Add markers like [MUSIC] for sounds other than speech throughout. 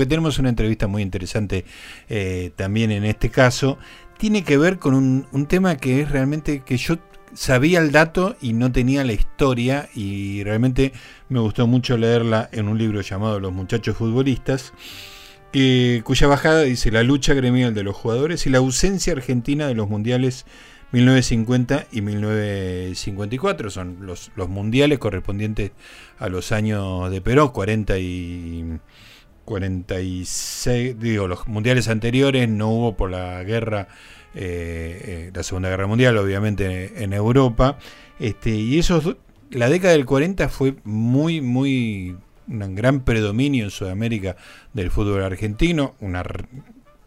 porque tenemos una entrevista muy interesante eh, también en este caso, tiene que ver con un, tema que es realmente que yo sabía el dato y no tenía la historia y realmente me gustó mucho leerla en un libro llamado Los muchachos futbolistas, cuya bajada dice la lucha gremial de los jugadores y la ausencia argentina de los mundiales 1950 y 1954. Son los, los mundiales correspondientes a los años de Perón, 40 y 46, digo, los mundiales anteriores no hubo por la guerra, eh, eh, la Segunda Guerra Mundial, obviamente en Europa. Este, y esos, la década del 40 fue muy, muy, un gran predominio en Sudamérica del fútbol argentino, una,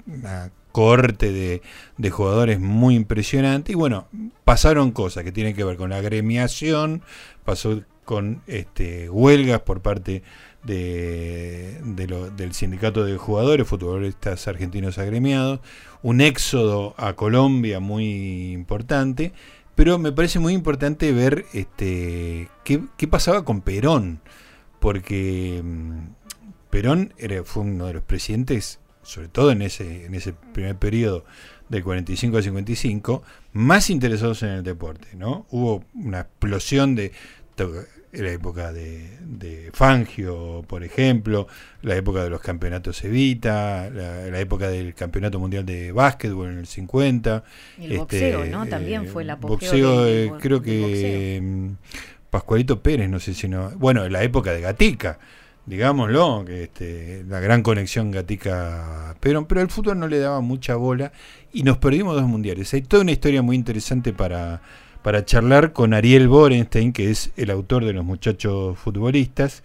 una corte de, de, jugadores muy impresionante. Y bueno, pasaron cosas que tienen que ver con la agremiación, pasó con este, huelgas por parte de, lo, del sindicato de jugadores, futbolistas argentinos agremiados, un éxodo a Colombia muy importante, pero me parece muy importante ver este, qué, qué pasaba con Perón, porque mm, Perón era, fue uno de los presidentes sobre todo en ese, en ese primer periodo del 45 al 55, más interesados en el deporte. ¿no? Hubo una explosión de la época de, Fangio, por ejemplo, la época de los campeonatos Evita, la, época del campeonato mundial de básquetbol en el 50. El este, boxeo, ¿no? También fue la boxeo. Eh, creo que mm, Pascualito Pérez, no sé si no. Bueno, la época de Gatica digámoslo, que este, la gran conexión Gatica Perón, pero el fútbol no le daba mucha bola y nos perdimos dos mundiales. Hay toda una historia muy interesante para, para charlar con Ariel Borenstein, que es el autor de Los Muchachos Futbolistas,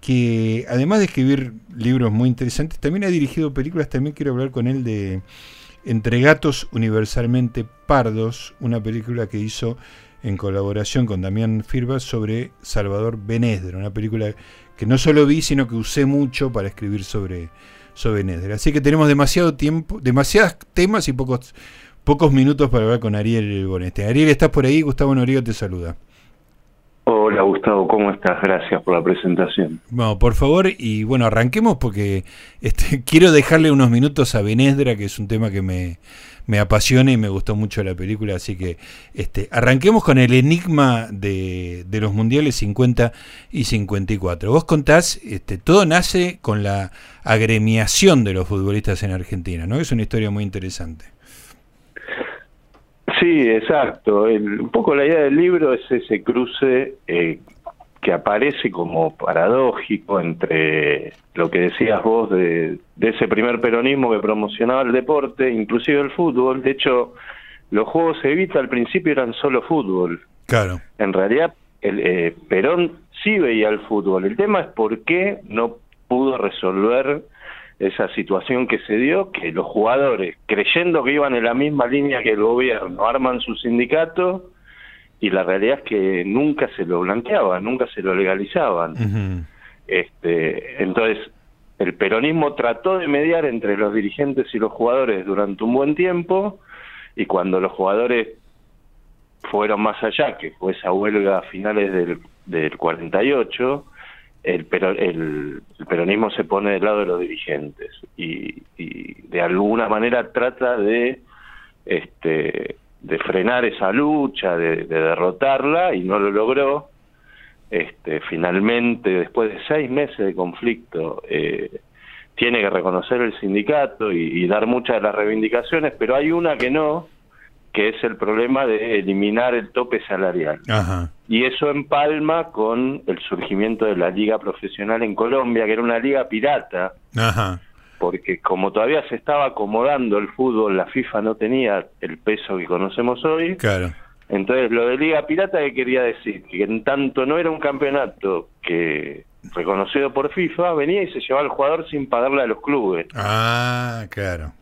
que además de escribir libros muy interesantes, también ha dirigido películas, también quiero hablar con él de Entre Gatos Universalmente Pardos, una película que hizo en colaboración con Damián Firba sobre Salvador Benesdra, una película que no solo vi, sino que usé mucho para escribir sobre, sobre. Así que tenemos demasiado tiempo, demasiados temas y pocos, pocos minutos para hablar con Ariel Boneste. Ariel, ¿estás por ahí? Gustavo Noriega te saluda. Hola Gustavo, ¿cómo estás? Gracias por la presentación. Bueno, por favor, y bueno, arranquemos porque este, [LAUGHS] quiero dejarle unos minutos a Benesdra, que es un tema que me, me apasiona y me gustó mucho la película, así que este, arranquemos con el enigma de, de los mundiales 50 y 54. Vos contás, este, todo nace con la agremiación de los futbolistas en Argentina, ¿no? Es una historia muy interesante. Sí, exacto. un poco la idea del libro es ese cruce eh, que aparece como paradójico entre lo que decías vos de, ese primer peronismo que promocionaba el deporte, inclusive el fútbol. De hecho, los Juegos Evita al principio eran solo fútbol. Claro. En realidad, el, eh, Perón sí veía el fútbol. El tema es por qué no pudo resolver esa situación que se dio, que los jugadores, creyendo que iban en la misma línea que el gobierno, arman su sindicato y la realidad es que nunca se lo blanqueaban, nunca se lo legalizaban. este, entonces, el peronismo trató de mediar entre los dirigentes y los jugadores durante un buen tiempo y cuando los jugadores fueron más allá, que fue esa huelga a finales del, del 48, el, el, peronismo se pone del lado de los dirigentes y, de alguna manera trata de este de frenar esa lucha, de, derrotarla y no lo logró. Este, finalmente, después de seis meses de conflicto, eh, tiene que reconocer el sindicato y, y, dar muchas de las reivindicaciones, pero hay una que no, que es el problema de eliminar el tope salarial. Y eso empalma con el surgimiento de la liga profesional en Colombia, que era una liga pirata, porque como todavía se estaba acomodando el fútbol, la FIFA no tenía el peso que conocemos hoy. Claro. Entonces, lo de liga pirata, ¿qué quería decir? Que en tanto no era un campeonato que reconocido por FIFA, venía y se llevaba al jugador sin pagarle a los clubes. Ah, claro.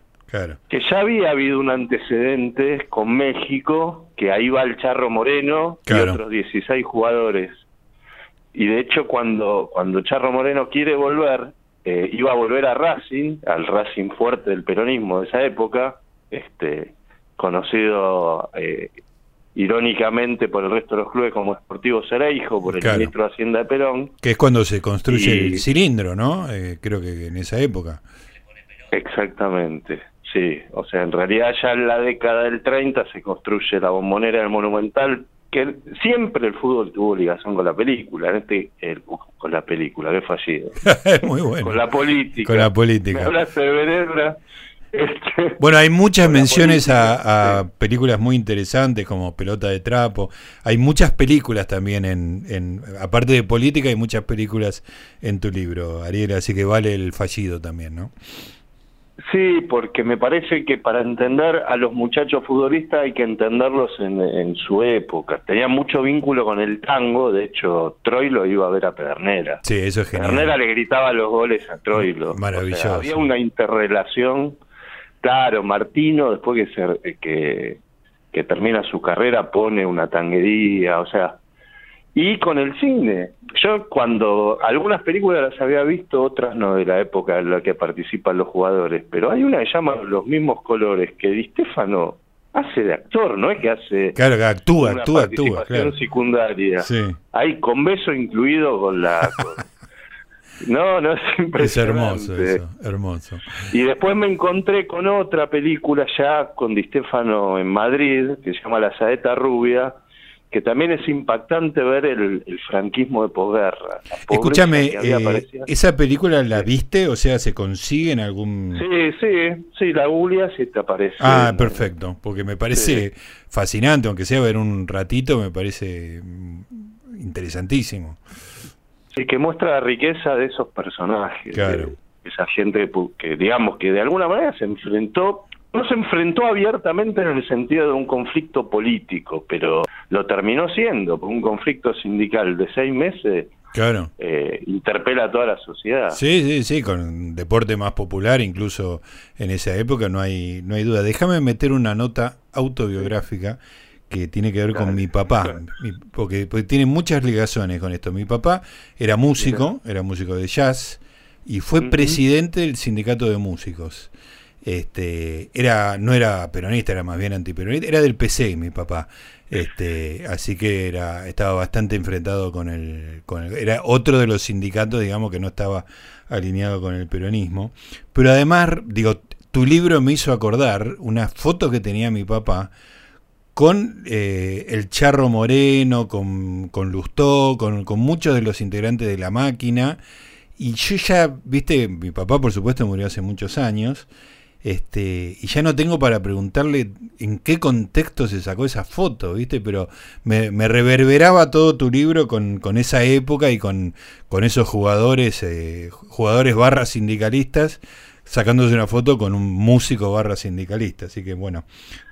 Que ya había habido un antecedente con México, que ahí va el Charro Moreno y otros 16 jugadores. Y de hecho cuando, cuando Charro Moreno quiere volver, eh, iba a volver a Racing, al Racing fuerte del peronismo de esa época, este conocido eh, irónicamente por el resto de los clubes como Sportivo Cereijo, por el ministro de Hacienda de Perón. Que es cuando se construye el cilindro, ¿no? Eh, creo que en esa época. Exactamente, sí. O sea, en realidad ya en la década del 30 se construye la bombonera del Monumental, que siempre el fútbol tuvo ligación con la película, en este con la película, que fallido. [LAUGHS] Muy bueno. Con la política. Con la política. De [LAUGHS] este, bueno, hay muchas menciones a, películas muy interesantes como Pelota de Trapo. Hay muchas películas también en, aparte de política, hay muchas películas en tu libro, Ariel, así que vale el fallido también, ¿no? Sí, porque me parece que para entender a los muchachos futbolistas hay que entenderlos en, su época. Tenía mucho vínculo con el tango, de hecho Troilo iba a ver a Pedernera. Sí, eso es genial. Pedernera le gritaba los goles a Troilo. Maravilloso. había una interrelación Claro, Martino, después que, se, que, que termina su carrera, pone una tanguería, o sea, y con el cine. Yo cuando algunas películas las había visto, otras no de la época en la que participan los jugadores, pero hay una que llama Los mismos colores, que Di Stefano hace de actor, no es que hace Claro, que actúa, actúa, actúa, claro. secundaria. Sí. Hay con beso incluido con la [LAUGHS] No, no, es impresionante. Es hermoso eso, hermoso. Y después me encontré con otra película ya con Di Stefano en Madrid, que se llama La Saeta Rubia, que también es impactante ver el, franquismo de posguerra. Escúchame, eh, ¿esa película la viste? O sea, ¿se consigue en algún...? Sí, sí, sí, la googleas y te aparece. Ah, perfecto, porque me parece fascinante, aunque sea ver un ratito, me parece interesantísimo. Sí, que muestra la riqueza de esos personajes. esa gente que, digamos, que de alguna manera se enfrentó, no se enfrentó abiertamente en el sentido de un conflicto político, pero lo terminó siendo, un conflicto sindical de seis meses. Claro. Eh, interpela a toda la sociedad. Sí, sí, sí, con deporte más popular, incluso en esa época, no hay, no hay duda. Déjame meter una nota autobiográfica que tiene que ver con mi papá, porque, tiene muchas ligaciones con esto. Mi papá era músico, era músico de jazz y fue presidente del sindicato de músicos. Este, era, no era peronista, era más bien antiperonista, era del PC mi papá. Este, así que era, estaba bastante enfrentado con el, con el, era otro de los sindicatos, digamos, que no estaba alineado con el peronismo. Pero además, digo, tu libro me hizo acordar una foto que tenía mi papá con eh, el Charro Moreno, con, con Lustó, con, con, muchos de los integrantes de la máquina. Y yo ya, viste, mi papá por supuesto murió hace muchos años, este, y ya no tengo para preguntarle en qué contexto se sacó esa foto, viste, pero me, reverberaba todo tu libro con, con, esa época y con, con esos jugadores, eh, jugadores barras sindicalistas sacándose una foto con un músico barra sindicalista. Así que bueno,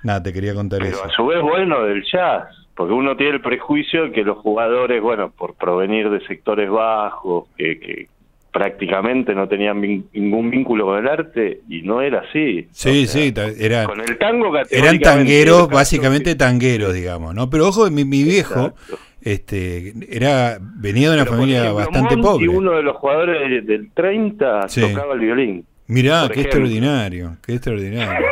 nada, te quería contar Pero eso. A su vez, bueno, del jazz, porque uno tiene el prejuicio de que los jugadores, bueno, por provenir de sectores bajos, que, prácticamente no tenían ningún vínculo con el arte y no era así. Sí, sí, era, con el tango eran tangueros, básicamente tangueros, digamos, ¿no? Pero ojo, mi, mi viejo este era venía de una familia bastante pobre. Y uno de los jugadores del 30 tocaba el violín. Mirá, qué extraordinario, qué extraordinario.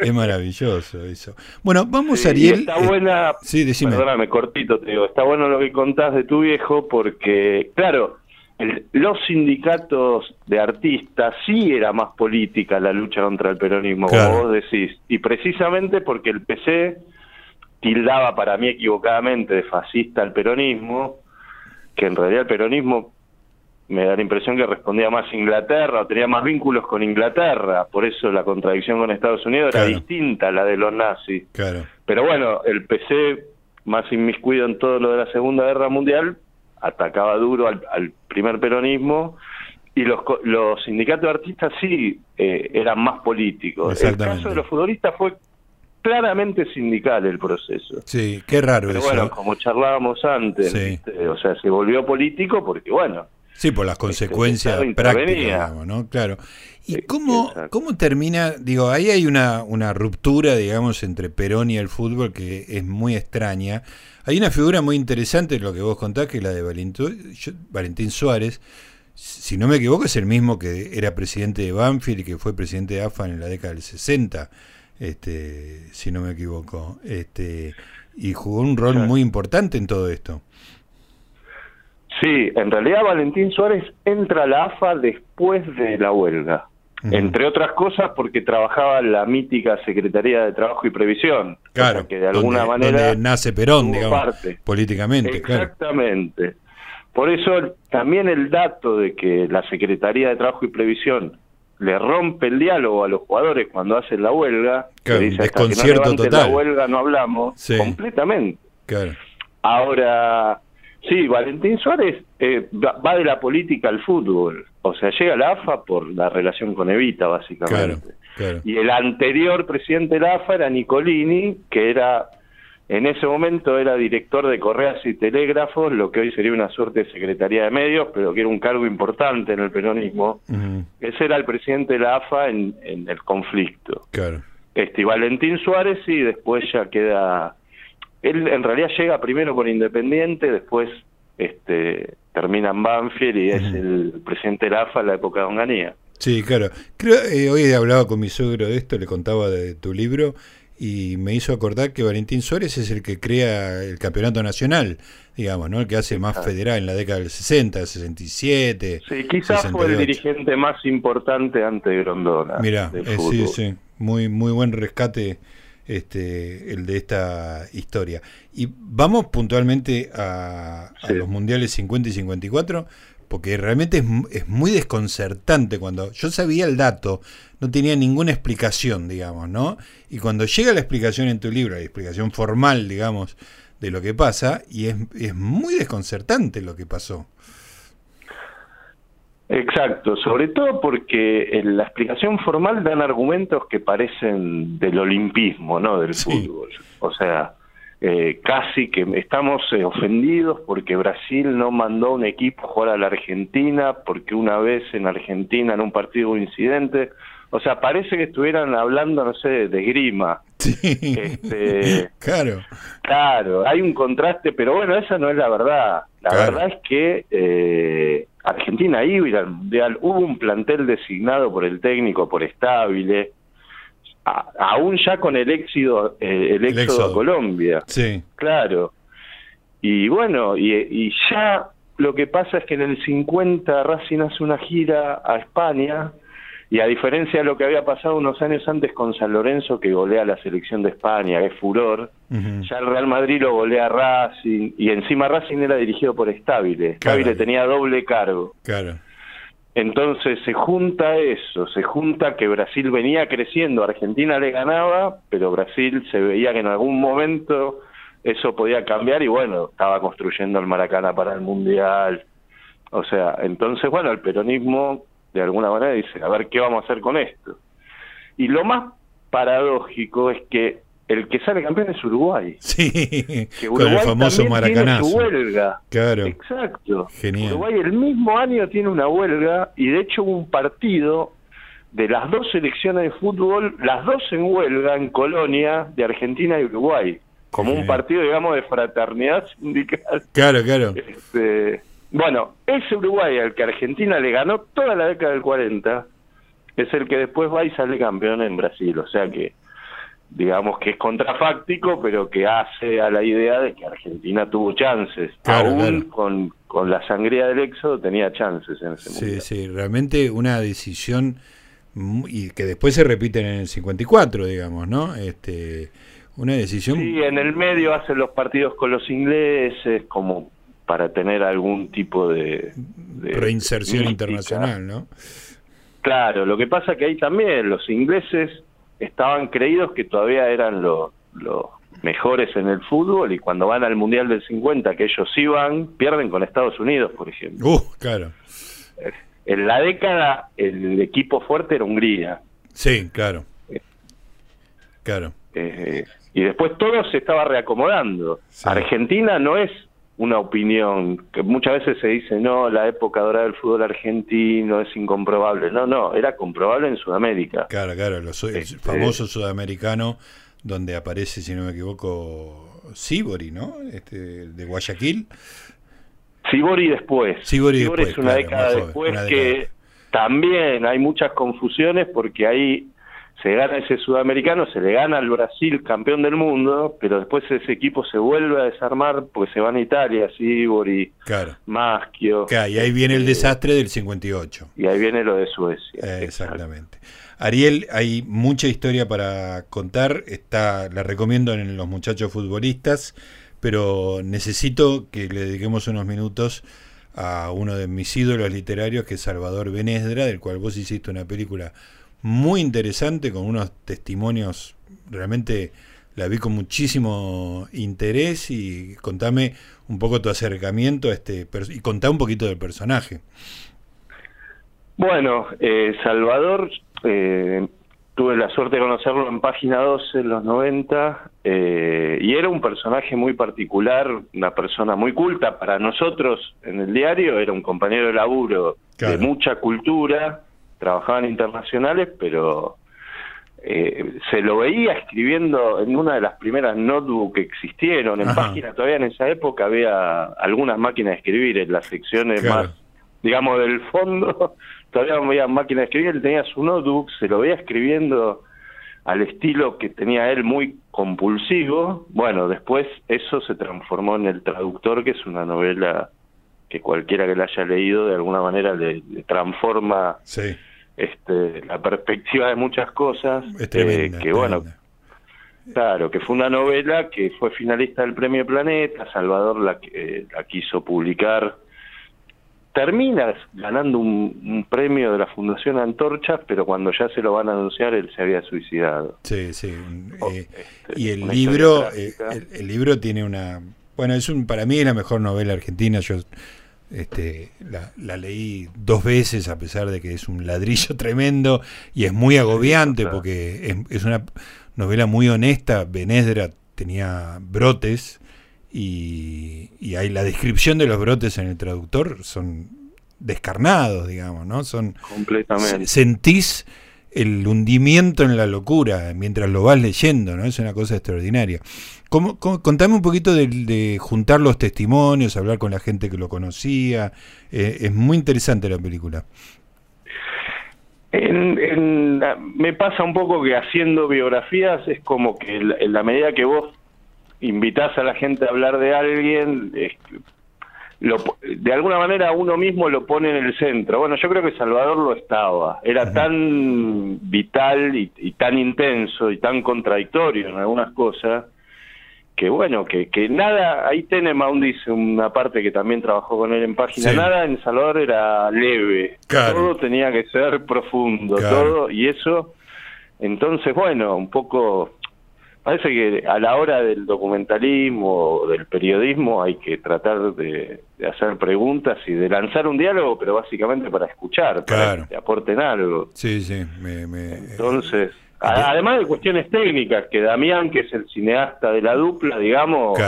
es maravilloso eso. Bueno, vamos Ariel. Está eh, buena. sí, decime. Perdóname, cortito te digo. Está bueno lo que contás de tu viejo porque, claro, los sindicatos de artistas sí era más política la lucha contra el peronismo, como vos decís. Y precisamente porque el PC tildaba para mí equivocadamente de fascista al peronismo, que en realidad el peronismo me da la impresión que respondía más Inglaterra o tenía más vínculos con Inglaterra, por eso la contradicción con Estados Unidos era distinta a la de los nazis. Claro. Pero bueno, el PC, más inmiscuido en todo lo de la Segunda Guerra Mundial, atacaba duro al, primer peronismo y los, los sindicatos de artistas sí eh, eran más políticos. El caso de los futbolistas fue claramente sindical el proceso. Sí, qué raro Pero bueno, como charlábamos antes, o sea, se volvió político porque, bueno, Sí, por las consecuencias prácticas, ¿no? Claro. ¿Y cómo, cómo termina? Digo, ahí hay una, una ruptura, digamos, entre Perón y el fútbol que es muy extraña. Hay una figura muy interesante, lo que vos contás, que es la de Valentín Suárez. Si no me equivoco, es el mismo que era presidente de Banfield y que fue presidente de AFA en la década del 60, este, si no me equivoco. Este, y jugó un rol muy importante en todo esto. Sí, en realidad Valentín Suárez entra a la AFA después de la huelga. Entre otras cosas porque trabajaba en la mítica Secretaría de Trabajo y Previsión. Claro, que de alguna manera nace Perón, digamos, políticamente. Exactamente. Por eso también el dato de que la Secretaría de Trabajo y Previsión le rompe el diálogo a los jugadores cuando hacen la huelga, claro, que dice desconcierto total. la huelga no hablamos, completamente. Claro. Ahora, sí, Valentín Suárez eh, va de la política al fútbol, o sea, llega a la AFA por la relación con Evita, básicamente. Y el anterior presidente de la AFA era Nicolini, que era en ese momento era director de correas y telégrafos, lo que hoy sería una suerte de secretaría de medios, pero que era un cargo importante en el peronismo. Ese era el presidente de la AFA en, el conflicto. Claro. Este, y Valentín Suárez y después ya queda... Él en realidad llega primero con Independiente, después este, termina en Banfield y es el presidente de la AFA en la época de Onganía. Sí, claro. Creo, eh, hoy he hablado con mi suegro de esto, le contaba de tu libro y me hizo acordar que Valentín Suárez es el que crea el campeonato nacional, digamos, ¿no? El que hace más federal en la década del 60, 67. Sí, quizás fue el dirigente más importante antes de Grondona. Mira, eh, sí, sí, muy, muy buen rescate este, el de esta historia. Y vamos puntualmente a, a los mundiales 50 y 54 porque realmente es, muy desconcertante cuando yo sabía el dato, no tenía ninguna explicación, digamos, ¿no? Y cuando llega la explicación en tu libro, la explicación formal, digamos, de lo que pasa, y es, es muy desconcertante lo que pasó. Exacto, sobre todo porque en la explicación formal dan argumentos que parecen del olimpismo, ¿no? Del fútbol. O sea, eh, casi que estamos eh, ofendidos porque Brasil no mandó un equipo a jugar a la Argentina, porque una vez en Argentina en un partido hubo incidente. O sea, parece que estuvieran hablando, no sé, de grima. Este, [LAUGHS] claro. Claro, hay un contraste, pero bueno, esa no es la verdad. La verdad es que eh, Argentina iba al Mundial, hubo un plantel designado por el técnico, por Estable, aún ya con el éxodo, eh, el, éxodo a Colombia. Sí. Claro. Y bueno, y, ya lo que pasa es que en el 50 Racing hace una gira a España y a diferencia de lo que había pasado unos años antes con San Lorenzo que golea la selección de España, que es furor, ya el Real Madrid lo golea Racing y encima Racing era dirigido por Estable. Estable tenía doble cargo. Claro. Entonces se junta eso, se junta que Brasil venía creciendo, Argentina le ganaba, pero Brasil se veía que en algún momento eso podía cambiar y bueno, estaba construyendo el Maracaná para el Mundial. O sea, entonces bueno, el peronismo de alguna manera dice, a ver qué vamos a hacer con esto. Y lo más paradójico es que el que sale campeón es Uruguay. [LAUGHS] Sí, que Uruguay con el famoso maracanazo. Tiene su huelga. Claro. Exacto. Genial. Uruguay el mismo año tiene una huelga y de hecho hubo un partido de las dos selecciones de fútbol, las dos en huelga en Colonia de Argentina y Uruguay, como un partido, digamos, de fraternidad sindical. Claro, claro. Este, bueno, ese Uruguay al que Argentina le ganó toda la década del 40 es el que después va y sale campeón en Brasil, o sea que digamos que es contrafáctico, pero que hace a la idea de que Argentina tuvo chances. Aún Con, con la sangría del éxodo tenía chances en ese momento. Sí, sí, realmente una decisión y que después se repite en el 54, digamos, ¿no? Este, una decisión... Sí, en el medio hacen los partidos con los ingleses como para tener algún tipo de... Reinserción internacional, ¿no? Claro, lo que pasa que ahí también los ingleses estaban creídos que todavía eran los, mejores en el fútbol y cuando van al Mundial del 50, que ellos iban, pierden con Estados Unidos, por ejemplo. Uh, claro. En la década el equipo fuerte era Hungría. Sí, claro. Claro. Eh, y después todo se estaba reacomodando. Argentina no es una opinión que muchas veces se dice no la época dorada del fútbol argentino es incomprobable no no era comprobable en Sudamérica. Claro claro el este, famoso sudamericano donde aparece si no me equivoco Sibori no este de Guayaquil. Sibori después. Sibori, después, es una década después que también hay muchas confusiones porque ahí se gana ese sudamericano, se le gana al Brasil campeón del mundo, pero después ese equipo se vuelve a desarmar porque se van a Italia, Sibori, claro. Maschio. Claro, y ahí viene el desastre del 58. Y ahí viene lo de Suecia. Eh, exactamente. Ariel, hay mucha historia para contar, está la recomiendo en Los Muchachos Futbolistas, pero necesito que le dediquemos unos minutos a uno de mis ídolos literarios, que es Salvador Benesdra, del cual vos hiciste una película muy interesante, con unos testimonios, realmente la vi con muchísimo interés y contame un poco tu acercamiento a este y contá un poquito del personaje. Bueno, eh, Salvador, eh, tuve la suerte de conocerlo en página 12 en los 90 eh, y era un personaje muy particular, una persona muy culta para nosotros en el diario, era un compañero de laburo de mucha cultura, trabajaban internacionales, pero eh, se lo veía escribiendo en una de las primeras notebooks que existieron. En página todavía en esa época había algunas máquinas de escribir en las secciones más, digamos, del fondo. [LAUGHS] Todavía había máquinas de escribir, él tenía su notebook, se lo veía escribiendo al estilo que tenía él muy compulsivo. Bueno, después eso se transformó en El Traductor, que es una novela que cualquiera que la haya leído de alguna manera le, transforma este, la perspectiva de muchas cosas. Eh, que bueno, claro, que fue una novela que fue finalista del Premio Planeta, Salvador la, eh, la quiso publicar. Termina ganando un, premio de la Fundación Antorcha, pero cuando ya se lo van a anunciar, él se había suicidado. Sí, sí. Oh, eh, este, y el libro, el, libro tiene una. Bueno, es un, para mí es la mejor novela argentina. Yo este, la, leí dos veces a pesar de que es un ladrillo [LAUGHS] tremendo y es muy agobiante porque es, una novela muy honesta. Benesdra tenía brotes y, y hay la descripción de los brotes en el traductor son descarnados, digamos, ¿no? Son completamente sentís el hundimiento en la locura mientras lo vas leyendo, ¿no? Es una cosa extraordinaria. ¿Cómo, contame un poquito de, juntar los testimonios, hablar con la gente que lo conocía. Eh, es muy interesante la película. me pasa un poco que haciendo biografías es como que en la medida que vos invitás a la gente a hablar de alguien, de alguna manera uno mismo lo pone en el centro. Bueno, yo creo que Salvador lo estaba. Era tan vital y, tan intenso y tan contradictorio en algunas cosas que bueno, que, que nada, ahí tiene dice una parte que también trabajó con él en página, nada en Salvador era leve, todo tenía que ser profundo, todo, y eso, entonces bueno, un poco parece que a la hora del documentalismo o del periodismo hay que tratar de, hacer preguntas y de lanzar un diálogo, pero básicamente para escuchar, para que aporten algo. Sí, sí, me, Entonces, además de cuestiones técnicas, que Damián, que es el cineasta de la dupla, digamos,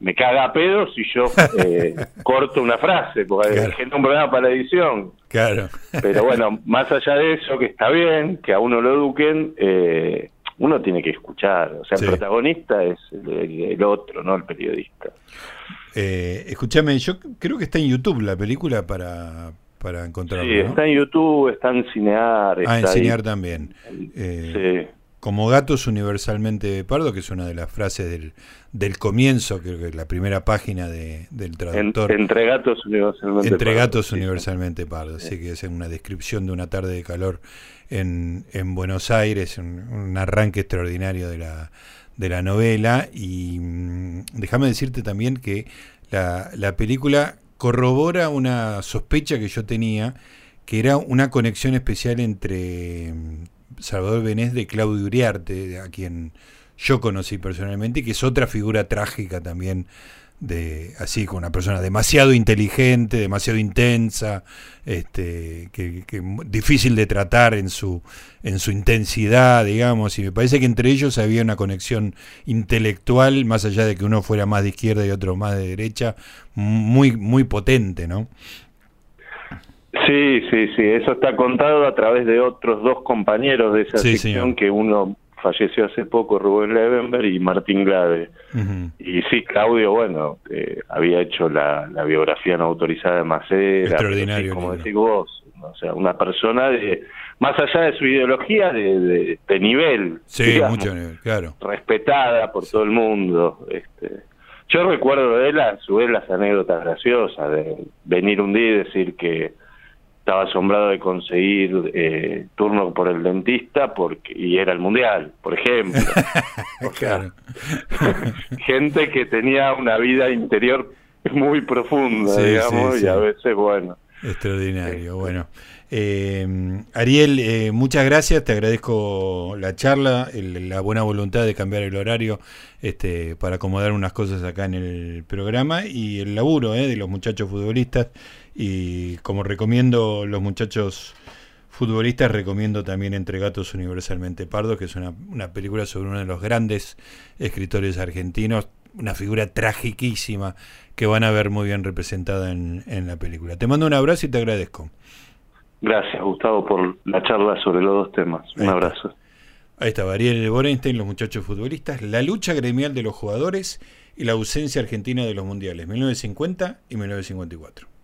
me caga a pedos si yo [LAUGHS] eh, corto una frase, porque claro. gente un programa para la edición. Claro. Pero bueno, más allá de eso, que está bien, que a uno lo eduquen, eh, uno tiene que escuchar. O sea, el protagonista es el, otro, no el periodista. Eh, escúchame, yo creo que está en YouTube la película para, para encontrarlo. Sí, está en YouTube, está en Cinear. Ah, en Cinear también. Eh, sí. Como gatos universalmente pardo, que es una de las frases del, del comienzo, creo que es la primera página de, del traductor. entre gatos universalmente Entre gatos universalmente pardo, así que es una descripción de una tarde de calor en, en Buenos Aires, un, arranque extraordinario de la, de la novela. Y mm, déjame decirte también que la, la película corrobora una sospecha que yo tenía, que era una conexión especial entre mm, Salvador Benés de Claudio Uriarte, a quien yo conocí personalmente, que es otra figura trágica también de así con una persona demasiado inteligente, demasiado intensa, este, que, difícil de tratar en su en su intensidad, digamos, y me parece que entre ellos había una conexión intelectual, más allá de que uno fuera más de izquierda y otro más de derecha, muy muy potente, ¿no? Sí, sí, sí, eso está contado a través de otros dos compañeros de esa sección que uno falleció hace poco Rubén Levenberg y Martín Glade. Y sí, Claudio, bueno, eh, había hecho la, biografía no autorizada de Macera. Extraordinario. como decís vos, O sea, una persona de, más allá de su ideología, de, de, nivel. Sí, mucho nivel, claro. Respetada por todo el mundo. Este, yo recuerdo de él, a su vez, las anécdotas graciosas de venir un día y decir que estaba asombrado de conseguir eh, turno por el dentista porque y era el mundial, por ejemplo. [LAUGHS] [LAUGHS] gente que tenía una vida interior muy profunda, digamos, y a veces, bueno. Extraordinario, bueno. Eh, Ariel, eh, muchas gracias, te agradezco la charla, la buena voluntad de cambiar el horario este, para acomodar unas cosas acá en el programa y el laburo eh, de los muchachos futbolistas y como recomiendo los muchachos futbolistas, recomiendo también Entre Gatos Universalmente Pardo, que es una, una película sobre uno de los grandes escritores argentinos, una figura tragiquísima que van a ver muy bien representada en, en la película. Te mando un abrazo y te agradezco. Gracias, Gustavo, por la charla sobre los dos temas. Un abrazo. Ahí está, Ariel Borenstein, los muchachos futbolistas, la lucha gremial de los jugadores y la ausencia argentina de los mundiales, 1950 y 1954.